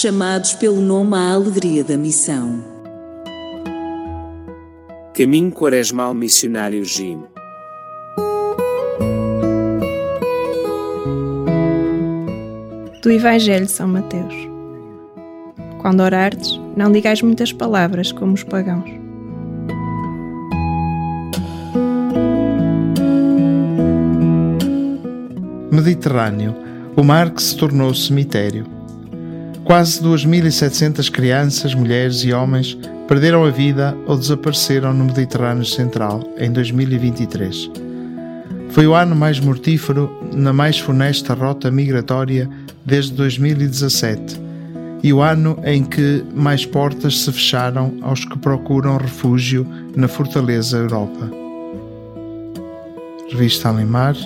chamados pelo nome à alegria da missão. Caminho Quaresmal Missionário Jim. Do Evangelho de São Mateus. Quando orardes, não digais muitas palavras como os pagãos. Mediterrâneo, o mar que se tornou cemitério. Quase 2.700 crianças, mulheres e homens perderam a vida ou desapareceram no Mediterrâneo Central em 2023. Foi o ano mais mortífero na mais funesta rota migratória desde 2017 e o ano em que mais portas se fecharam aos que procuram refúgio na fortaleza Europa. Revista Alemar,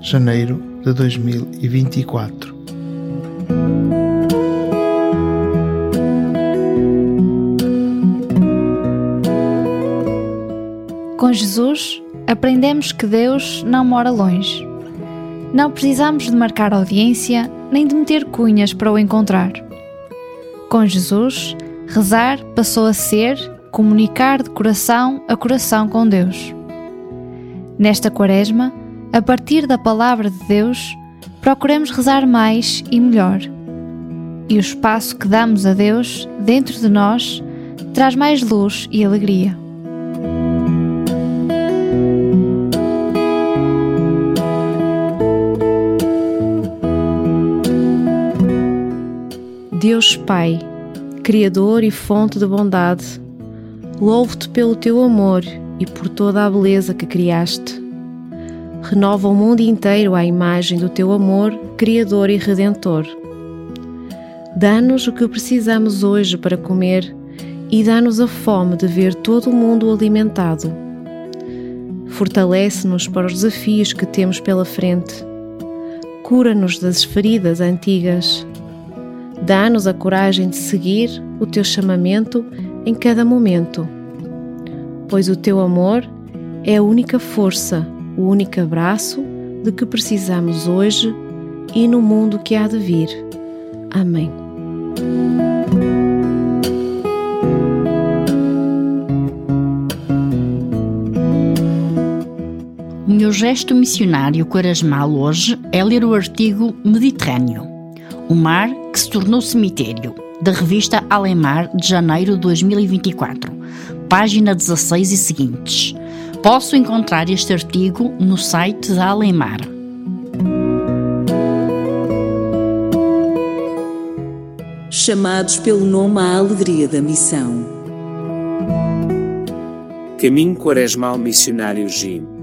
janeiro de 2024. Com Jesus, aprendemos que Deus não mora longe. Não precisamos de marcar audiência nem de meter cunhas para o encontrar. Com Jesus, rezar passou a ser comunicar de coração a coração com Deus. Nesta Quaresma, a partir da palavra de Deus, procuremos rezar mais e melhor. E o espaço que damos a Deus dentro de nós traz mais luz e alegria. Deus Pai, Criador e fonte de bondade, louvo-te pelo teu amor e por toda a beleza que criaste. Renova o mundo inteiro à imagem do teu amor, Criador e Redentor. Dá-nos o que precisamos hoje para comer e dá-nos a fome de ver todo o mundo alimentado. Fortalece-nos para os desafios que temos pela frente. Cura-nos das feridas antigas Dá-nos a coragem de seguir o teu chamamento em cada momento, pois o teu amor é a única força, o único abraço de que precisamos hoje e no mundo que há de vir. Amém. O meu gesto missionário quaresmal hoje é ler o artigo Mediterrâneo, o mar que se tornou cemitério, da revista Alemar de janeiro de 2024, página 16 e seguintes. Posso encontrar este artigo no site da Alemar. Chamados pelo nome à alegria da missão. Caminho Quaresmal Missionário Jim.